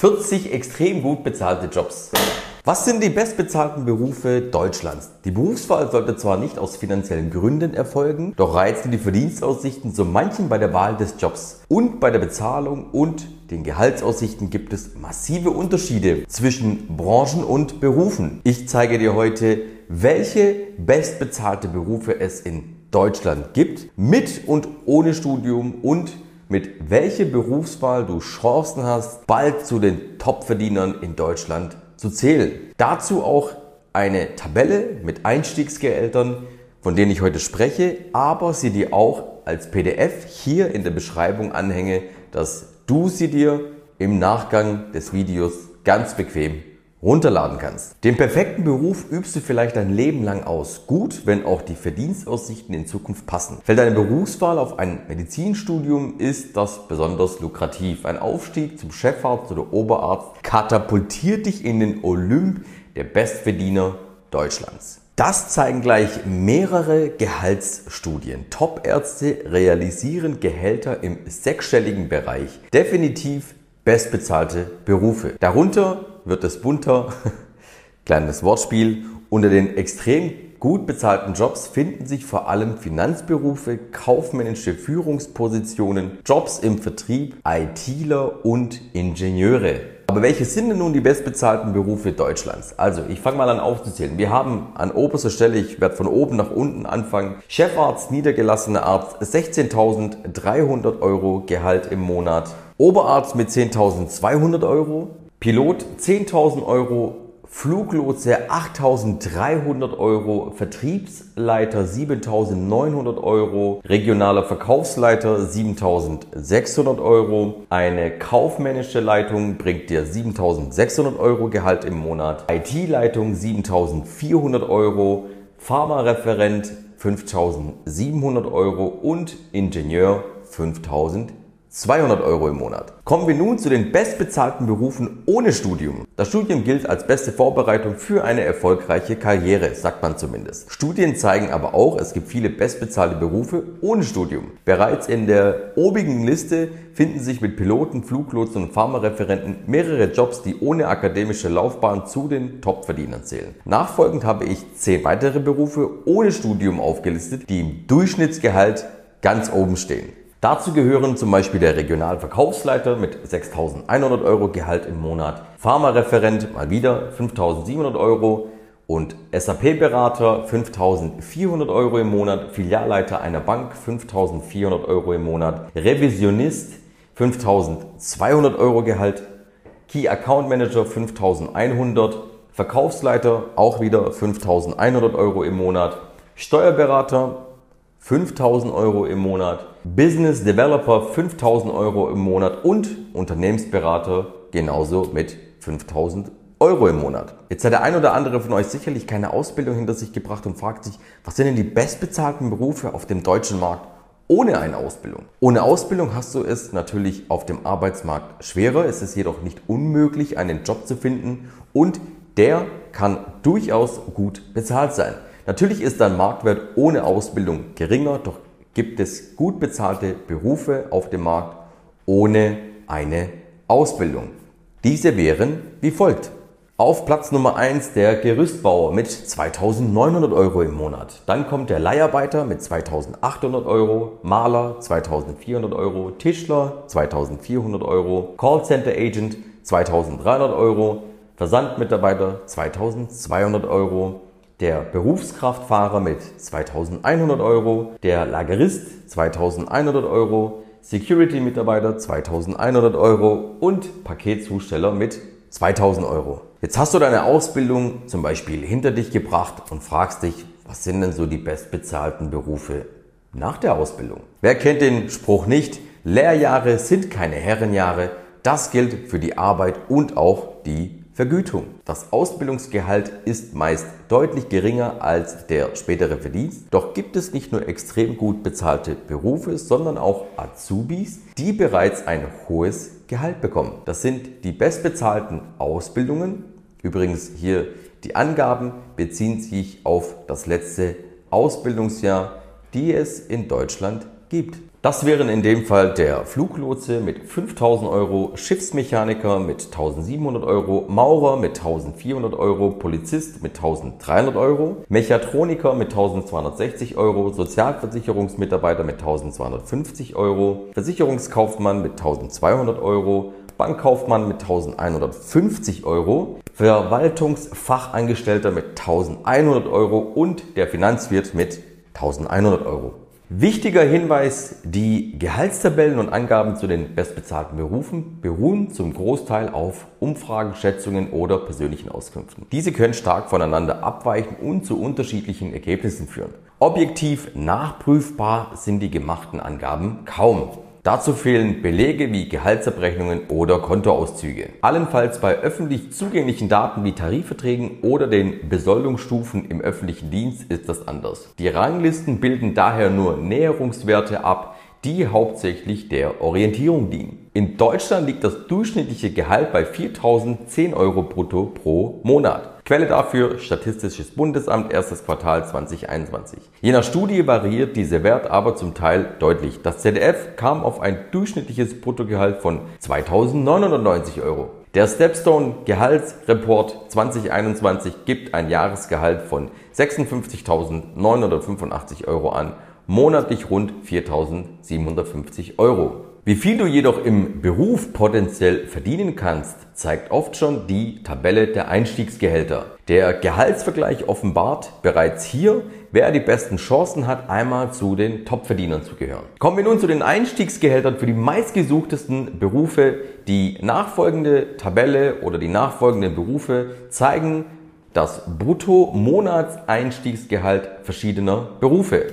40 extrem gut bezahlte Jobs. Was sind die bestbezahlten Berufe Deutschlands? Die Berufswahl sollte zwar nicht aus finanziellen Gründen erfolgen, doch reizen die Verdienstaussichten so manchen bei der Wahl des Jobs. Und bei der Bezahlung und den Gehaltsaussichten gibt es massive Unterschiede zwischen Branchen und Berufen. Ich zeige dir heute, welche bestbezahlte Berufe es in Deutschland gibt, mit und ohne Studium und mit welcher Berufswahl du Chancen hast, bald zu den Topverdienern in Deutschland zu zählen. Dazu auch eine Tabelle mit Einstiegsgehältern, von denen ich heute spreche, aber sie dir auch als PDF hier in der Beschreibung anhänge, dass du sie dir im Nachgang des Videos ganz bequem runterladen kannst. Den perfekten Beruf übst du vielleicht dein Leben lang aus. Gut, wenn auch die Verdienstaussichten in Zukunft passen. Fällt deine Berufswahl auf ein Medizinstudium, ist das besonders lukrativ. Ein Aufstieg zum Chefarzt oder Oberarzt katapultiert dich in den Olymp der Bestverdiener Deutschlands. Das zeigen gleich mehrere Gehaltsstudien. Top-Ärzte realisieren Gehälter im sechsstelligen Bereich. Definitiv bestbezahlte Berufe. Darunter wird es bunter. Kleines Wortspiel. Unter den extrem gut bezahlten Jobs finden sich vor allem Finanzberufe, kaufmännische Führungspositionen, Jobs im Vertrieb, ITler und Ingenieure. Aber welche sind denn nun die bestbezahlten Berufe Deutschlands? Also, ich fange mal an aufzuzählen. Wir haben an oberster Stelle, ich werde von oben nach unten anfangen, Chefarzt, niedergelassener Arzt, 16.300 Euro Gehalt im Monat. Oberarzt mit 10.200 Euro, Pilot 10.000 Euro, Fluglotse 8.300 Euro, Vertriebsleiter 7.900 Euro, regionaler Verkaufsleiter 7.600 Euro, eine kaufmännische Leitung bringt dir 7.600 Euro Gehalt im Monat, IT-Leitung 7.400 Euro, Pharmareferent 5.700 Euro. Und Ingenieur 5.000 200 Euro im Monat. Kommen wir nun zu den bestbezahlten Berufen ohne Studium. Das Studium gilt als beste Vorbereitung für eine erfolgreiche Karriere, sagt man zumindest. Studien zeigen aber auch, es gibt viele bestbezahlte Berufe ohne Studium. Bereits in der obigen Liste finden sich mit Piloten, Fluglotsen und Pharmareferenten mehrere Jobs, die ohne akademische Laufbahn zu den Top-Verdienern zählen. Nachfolgend habe ich zehn weitere Berufe ohne Studium aufgelistet, die im Durchschnittsgehalt ganz oben stehen. Dazu gehören zum Beispiel der Regionalverkaufsleiter mit 6.100 Euro Gehalt im Monat, Pharmareferent mal wieder 5.700 Euro und SAP-Berater 5.400 Euro im Monat, Filialleiter einer Bank 5.400 Euro im Monat, Revisionist 5.200 Euro Gehalt, Key Account Manager 5.100, Verkaufsleiter auch wieder 5.100 Euro im Monat, Steuerberater 5000 Euro im Monat, Business Developer 5000 Euro im Monat und Unternehmensberater genauso mit 5000 Euro im Monat. Jetzt hat der ein oder andere von euch sicherlich keine Ausbildung hinter sich gebracht und fragt sich, was sind denn die bestbezahlten Berufe auf dem deutschen Markt ohne eine Ausbildung? Ohne Ausbildung hast du es natürlich auf dem Arbeitsmarkt schwerer. Es ist jedoch nicht unmöglich, einen Job zu finden und der kann durchaus gut bezahlt sein. Natürlich ist dein Marktwert ohne Ausbildung geringer, doch gibt es gut bezahlte Berufe auf dem Markt ohne eine Ausbildung. Diese wären wie folgt. Auf Platz Nummer 1 der Gerüstbauer mit 2900 Euro im Monat. Dann kommt der Leiharbeiter mit 2800 Euro, Maler 2400 Euro, Tischler 2400 Euro, Callcenter Agent 2300 Euro, Versandmitarbeiter 2200 Euro, der Berufskraftfahrer mit 2100 Euro, der Lagerist 2100 Euro, Security-Mitarbeiter 2100 Euro und Paketzusteller mit 2000 Euro. Jetzt hast du deine Ausbildung zum Beispiel hinter dich gebracht und fragst dich, was sind denn so die bestbezahlten Berufe nach der Ausbildung? Wer kennt den Spruch nicht? Lehrjahre sind keine Herrenjahre. Das gilt für die Arbeit und auch die Vergütung. Das Ausbildungsgehalt ist meist deutlich geringer als der spätere Verdienst. Doch gibt es nicht nur extrem gut bezahlte Berufe, sondern auch Azubis, die bereits ein hohes Gehalt bekommen. Das sind die bestbezahlten Ausbildungen. Übrigens hier die Angaben beziehen sich auf das letzte Ausbildungsjahr, die es in Deutschland gibt. Das wären in dem Fall der Fluglotse mit 5000 Euro, Schiffsmechaniker mit 1700 Euro, Maurer mit 1400 Euro, Polizist mit 1300 Euro, Mechatroniker mit 1260 Euro, Sozialversicherungsmitarbeiter mit 1250 Euro, Versicherungskaufmann mit 1200 Euro, Bankkaufmann mit 1150 Euro, Verwaltungsfachangestellter mit 1100 Euro und der Finanzwirt mit 1100 Euro. Wichtiger Hinweis, die Gehaltstabellen und Angaben zu den bestbezahlten Berufen beruhen zum Großteil auf Umfragen, Schätzungen oder persönlichen Auskünften. Diese können stark voneinander abweichen und zu unterschiedlichen Ergebnissen führen. Objektiv nachprüfbar sind die gemachten Angaben kaum. Dazu fehlen Belege wie Gehaltsabrechnungen oder Kontoauszüge. Allenfalls bei öffentlich zugänglichen Daten wie Tarifverträgen oder den Besoldungsstufen im öffentlichen Dienst ist das anders. Die Ranglisten bilden daher nur Näherungswerte ab, die hauptsächlich der Orientierung dienen. In Deutschland liegt das durchschnittliche Gehalt bei 4.010 Euro brutto pro Monat. Quelle dafür Statistisches Bundesamt, erstes Quartal 2021. Je nach Studie variiert dieser Wert aber zum Teil deutlich. Das ZDF kam auf ein durchschnittliches Bruttogehalt von 2.990 Euro. Der Stepstone Gehaltsreport 2021 gibt ein Jahresgehalt von 56.985 Euro an, monatlich rund 4.750 Euro. Wie viel du jedoch im Beruf potenziell verdienen kannst, zeigt oft schon die Tabelle der Einstiegsgehälter. Der Gehaltsvergleich offenbart bereits hier, wer die besten Chancen hat, einmal zu den Topverdienern zu gehören. Kommen wir nun zu den Einstiegsgehältern für die meistgesuchtesten Berufe. Die nachfolgende Tabelle oder die nachfolgenden Berufe zeigen das Brutto-Monatseinstiegsgehalt verschiedener Berufe.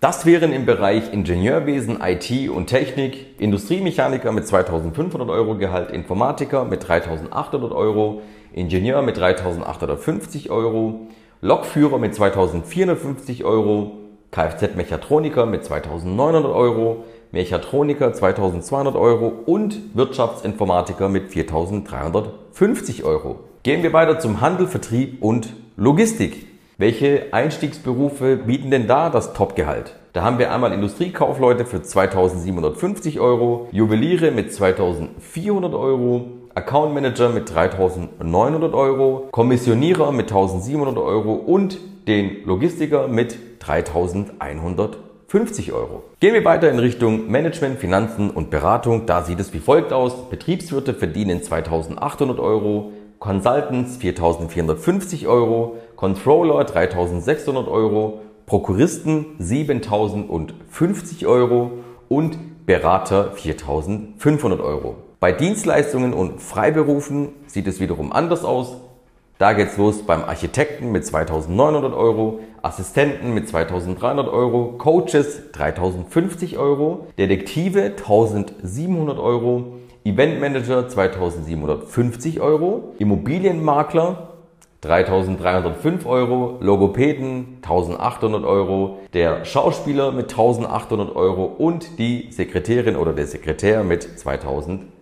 Das wären im Bereich Ingenieurwesen, IT und Technik Industriemechaniker mit 2500 Euro Gehalt, Informatiker mit 3800 Euro, Ingenieur mit 3850 Euro, Lokführer mit 2450 Euro, Kfz-Mechatroniker mit 2900 Euro, Mechatroniker 2200 Euro und Wirtschaftsinformatiker mit 4350 Euro. Gehen wir weiter zum Handel, Vertrieb und Logistik. Welche Einstiegsberufe bieten denn da das Topgehalt? Da haben wir einmal Industriekaufleute für 2750 Euro, Juweliere mit 2400 Euro, Account Manager mit 3900 Euro, Kommissionierer mit 1700 Euro und den Logistiker mit 3150 Euro. Gehen wir weiter in Richtung Management, Finanzen und Beratung. Da sieht es wie folgt aus. Betriebswirte verdienen 2800 Euro, Consultants 4450 Euro, Controller 3600 Euro, Prokuristen 7050 Euro und Berater 4500 Euro. Bei Dienstleistungen und Freiberufen sieht es wiederum anders aus. Da geht's los beim Architekten mit 2900 Euro, Assistenten mit 2300 Euro, Coaches 3050 Euro, Detektive 1700 Euro, Eventmanager 2750 Euro, Immobilienmakler 3305 Euro, Logopäden 1800 Euro, der Schauspieler mit 1800 Euro und die Sekretärin oder der Sekretär mit 2250 Euro.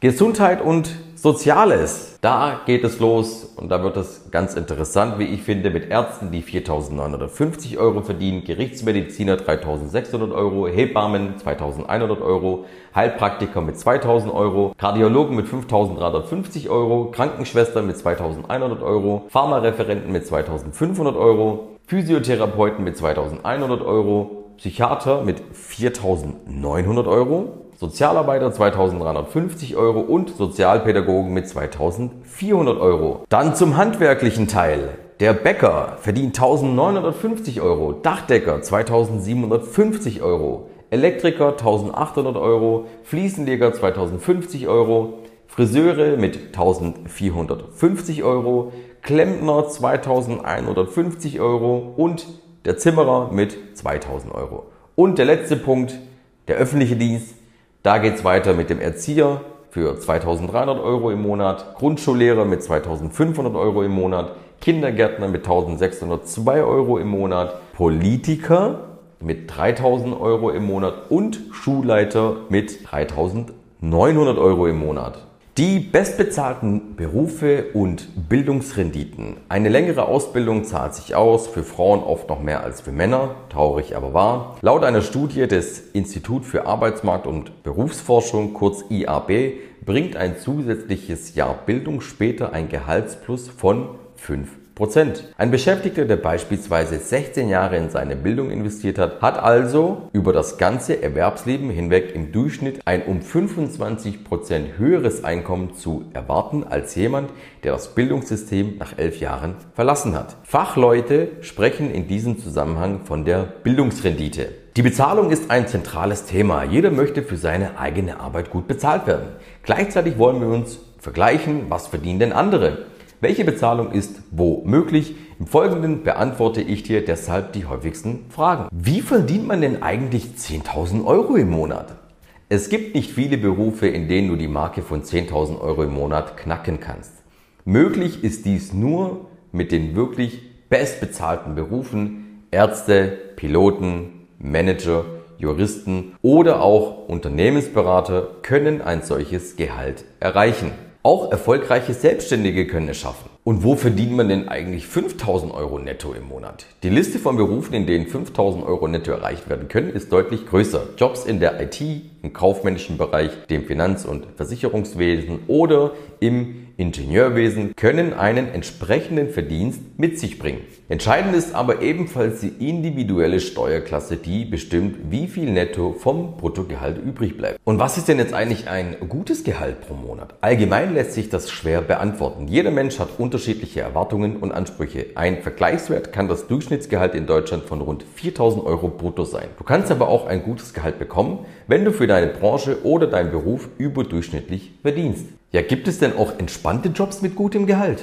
Gesundheit und Soziales. Da geht es los und da wird es ganz interessant, wie ich finde, mit Ärzten, die 4.950 Euro verdienen, Gerichtsmediziner 3.600 Euro, Hebammen 2.100 Euro, Heilpraktiker mit 2.000 Euro, Kardiologen mit 5.350 Euro, Krankenschwestern mit 2.100 Euro, Pharmareferenten mit 2.500 Euro, Physiotherapeuten mit 2.100 Euro, Psychiater mit 4.900 Euro, Sozialarbeiter 2350 Euro und Sozialpädagogen mit 2400 Euro. Dann zum handwerklichen Teil. Der Bäcker verdient 1950 Euro, Dachdecker 2750 Euro, Elektriker 1800 Euro, Fliesenleger 2050 Euro, Friseure mit 1450 Euro, Klempner 2150 Euro und der Zimmerer mit 2000 Euro. Und der letzte Punkt, der öffentliche Dienst da geht es weiter mit dem Erzieher für 2300 Euro im Monat, Grundschullehrer mit 2500 Euro im Monat, Kindergärtner mit 1602 Euro im Monat, Politiker mit 3000 Euro im Monat und Schulleiter mit 3900 Euro im Monat. Die bestbezahlten Berufe und Bildungsrenditen. Eine längere Ausbildung zahlt sich aus, für Frauen oft noch mehr als für Männer, traurig aber wahr. Laut einer Studie des Institut für Arbeitsmarkt und Berufsforschung, kurz IAB, bringt ein zusätzliches Jahr Bildung später ein Gehaltsplus von 5 Prozent. Ein Beschäftigter, der beispielsweise 16 Jahre in seine Bildung investiert hat, hat also über das ganze Erwerbsleben hinweg im Durchschnitt ein um 25 Prozent höheres Einkommen zu erwarten als jemand, der das Bildungssystem nach elf Jahren verlassen hat. Fachleute sprechen in diesem Zusammenhang von der Bildungsrendite. Die Bezahlung ist ein zentrales Thema. Jeder möchte für seine eigene Arbeit gut bezahlt werden. Gleichzeitig wollen wir uns vergleichen, was verdienen denn andere? Welche Bezahlung ist wo möglich? Im Folgenden beantworte ich dir deshalb die häufigsten Fragen. Wie verdient man denn eigentlich 10.000 Euro im Monat? Es gibt nicht viele Berufe, in denen du die Marke von 10.000 Euro im Monat knacken kannst. Möglich ist dies nur mit den wirklich bestbezahlten Berufen Ärzte, Piloten, Manager, Juristen oder auch Unternehmensberater können ein solches Gehalt erreichen. Auch erfolgreiche Selbstständige können es schaffen. Und wo verdient man denn eigentlich 5000 Euro netto im Monat? Die Liste von Berufen, in denen 5000 Euro netto erreicht werden können, ist deutlich größer. Jobs in der IT, im kaufmännischen Bereich, dem Finanz- und Versicherungswesen oder im Ingenieurwesen können einen entsprechenden Verdienst mit sich bringen. Entscheidend ist aber ebenfalls die individuelle Steuerklasse, die bestimmt, wie viel netto vom Bruttogehalt übrig bleibt. Und was ist denn jetzt eigentlich ein gutes Gehalt pro Monat? Allgemein lässt sich das schwer beantworten. Jeder Mensch hat unterschiedliche Erwartungen und Ansprüche. Ein Vergleichswert kann das Durchschnittsgehalt in Deutschland von rund 4000 Euro brutto sein. Du kannst aber auch ein gutes Gehalt bekommen, wenn du für deine Branche oder deinen Beruf überdurchschnittlich verdienst. Ja, gibt es denn auch entspannte Jobs mit gutem Gehalt?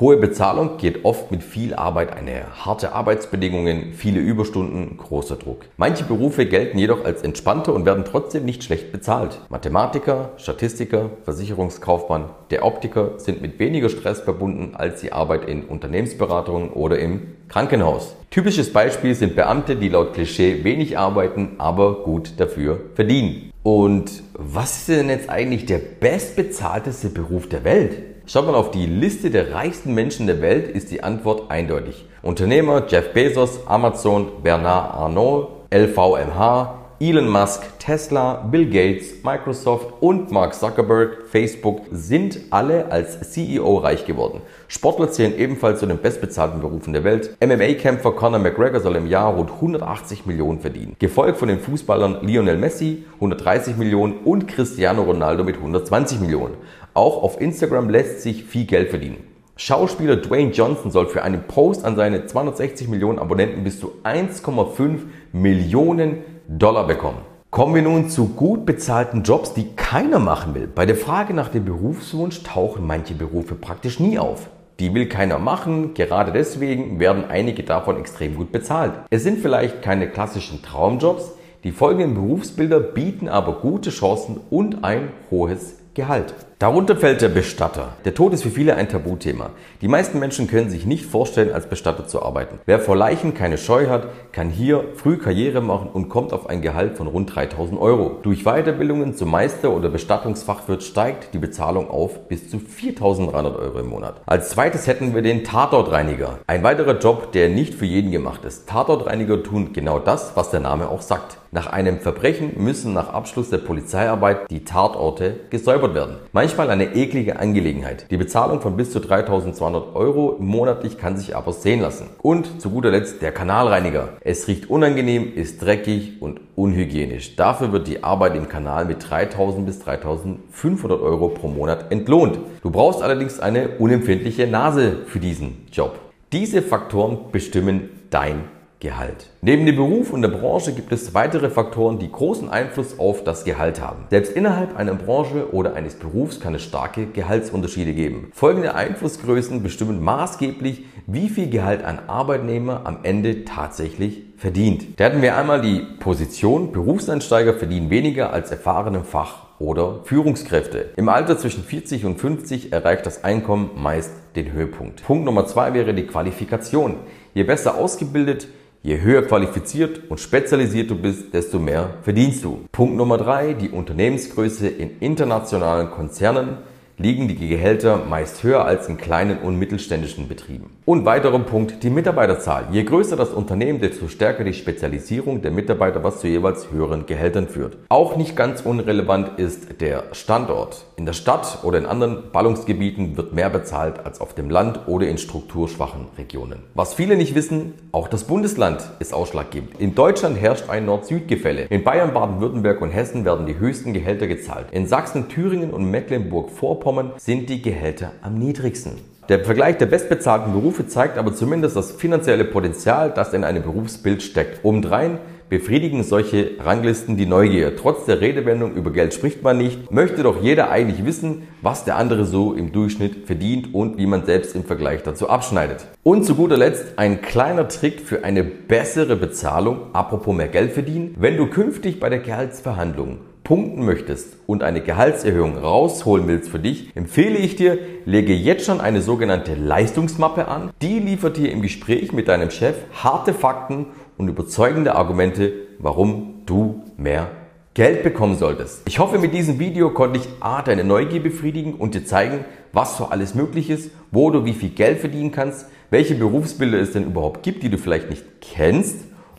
Hohe Bezahlung geht oft mit viel Arbeit einher. Harte Arbeitsbedingungen, viele Überstunden, großer Druck. Manche Berufe gelten jedoch als entspannter und werden trotzdem nicht schlecht bezahlt. Mathematiker, Statistiker, Versicherungskaufmann, der Optiker sind mit weniger Stress verbunden als die Arbeit in Unternehmensberatungen oder im Krankenhaus. Typisches Beispiel sind Beamte, die laut Klischee wenig arbeiten, aber gut dafür verdienen. Und was ist denn jetzt eigentlich der bestbezahlteste Beruf der Welt? Schaut man auf die Liste der reichsten Menschen der Welt, ist die Antwort eindeutig. Unternehmer Jeff Bezos, Amazon, Bernard Arnault, LVMH, Elon Musk, Tesla, Bill Gates, Microsoft und Mark Zuckerberg, Facebook sind alle als CEO reich geworden. Sportler zählen ebenfalls zu den bestbezahlten Berufen der Welt. MMA-Kämpfer Conor McGregor soll im Jahr rund 180 Millionen verdienen. Gefolgt von den Fußballern Lionel Messi 130 Millionen und Cristiano Ronaldo mit 120 Millionen. Auch auf Instagram lässt sich viel Geld verdienen. Schauspieler Dwayne Johnson soll für einen Post an seine 260 Millionen Abonnenten bis zu 1,5 Millionen Dollar bekommen. Kommen wir nun zu gut bezahlten Jobs, die keiner machen will. Bei der Frage nach dem Berufswunsch tauchen manche Berufe praktisch nie auf. Die will keiner machen, gerade deswegen werden einige davon extrem gut bezahlt. Es sind vielleicht keine klassischen Traumjobs, die folgenden Berufsbilder bieten aber gute Chancen und ein hohes Gehalt. Darunter fällt der Bestatter. Der Tod ist für viele ein Tabuthema. Die meisten Menschen können sich nicht vorstellen, als Bestatter zu arbeiten. Wer vor Leichen keine Scheu hat, kann hier früh Karriere machen und kommt auf ein Gehalt von rund 3000 Euro. Durch Weiterbildungen zum Meister oder Bestattungsfachwirt steigt die Bezahlung auf bis zu 4300 Euro im Monat. Als zweites hätten wir den Tatortreiniger. Ein weiterer Job, der nicht für jeden gemacht ist. Tatortreiniger tun genau das, was der Name auch sagt. Nach einem Verbrechen müssen nach Abschluss der Polizeiarbeit die Tatorte gesäubert werden. Manchmal eine eklige Angelegenheit. Die Bezahlung von bis zu 3200 Euro monatlich kann sich aber sehen lassen. Und zu guter Letzt der Kanalreiniger. Es riecht unangenehm, ist dreckig und unhygienisch. Dafür wird die Arbeit im Kanal mit 3000 bis 3500 Euro pro Monat entlohnt. Du brauchst allerdings eine unempfindliche Nase für diesen Job. Diese Faktoren bestimmen dein Gehalt. Neben dem Beruf und der Branche gibt es weitere Faktoren, die großen Einfluss auf das Gehalt haben. Selbst innerhalb einer Branche oder eines Berufs kann es starke Gehaltsunterschiede geben. Folgende Einflussgrößen bestimmen maßgeblich, wie viel Gehalt ein Arbeitnehmer am Ende tatsächlich verdient. Da hatten wir einmal die Position, Berufseinsteiger verdienen weniger als erfahrene Fach- oder Führungskräfte. Im Alter zwischen 40 und 50 erreicht das Einkommen meist den Höhepunkt. Punkt Nummer zwei wäre die Qualifikation. Je besser ausgebildet, Je höher qualifiziert und spezialisiert du bist, desto mehr verdienst du. Punkt Nummer drei, die Unternehmensgröße in internationalen Konzernen liegen die Gehälter meist höher als in kleinen und mittelständischen Betrieben. Und weiterer Punkt, die Mitarbeiterzahl. Je größer das Unternehmen, desto stärker die Spezialisierung der Mitarbeiter, was zu jeweils höheren Gehältern führt. Auch nicht ganz unrelevant ist der Standort. In der Stadt oder in anderen Ballungsgebieten wird mehr bezahlt als auf dem Land oder in strukturschwachen Regionen. Was viele nicht wissen, auch das Bundesland ist ausschlaggebend. In Deutschland herrscht ein Nord-Süd-Gefälle. In Bayern, Baden-Württemberg und Hessen werden die höchsten Gehälter gezahlt. In Sachsen, Thüringen und Mecklenburg-Vorpommern sind die Gehälter am niedrigsten. Der Vergleich der bestbezahlten Berufe zeigt aber zumindest das finanzielle Potenzial, das in einem Berufsbild steckt. Obendrein befriedigen solche Ranglisten die Neugier. Trotz der Redewendung über Geld spricht man nicht, möchte doch jeder eigentlich wissen, was der andere so im Durchschnitt verdient und wie man selbst im Vergleich dazu abschneidet. Und zu guter Letzt ein kleiner Trick für eine bessere Bezahlung, apropos mehr Geld verdienen. Wenn du künftig bei der Gehaltsverhandlung punkten möchtest und eine Gehaltserhöhung rausholen willst für dich, empfehle ich dir, lege jetzt schon eine sogenannte Leistungsmappe an. Die liefert dir im Gespräch mit deinem Chef harte Fakten und überzeugende Argumente, warum du mehr Geld bekommen solltest. Ich hoffe, mit diesem Video konnte ich A, deine Neugier befriedigen und dir zeigen, was so alles möglich ist, wo du wie viel Geld verdienen kannst, welche Berufsbilder es denn überhaupt gibt, die du vielleicht nicht kennst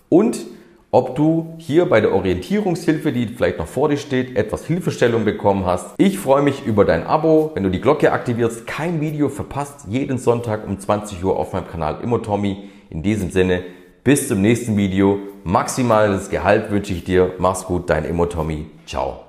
und ob du hier bei der Orientierungshilfe, die vielleicht noch vor dir steht, etwas Hilfestellung bekommen hast. Ich freue mich über dein Abo. Wenn du die Glocke aktivierst, kein Video verpasst, jeden Sonntag um 20 Uhr auf meinem Kanal Immotommy. In diesem Sinne, bis zum nächsten Video. Maximales Gehalt wünsche ich dir. Mach's gut, dein Immo Tommy. Ciao.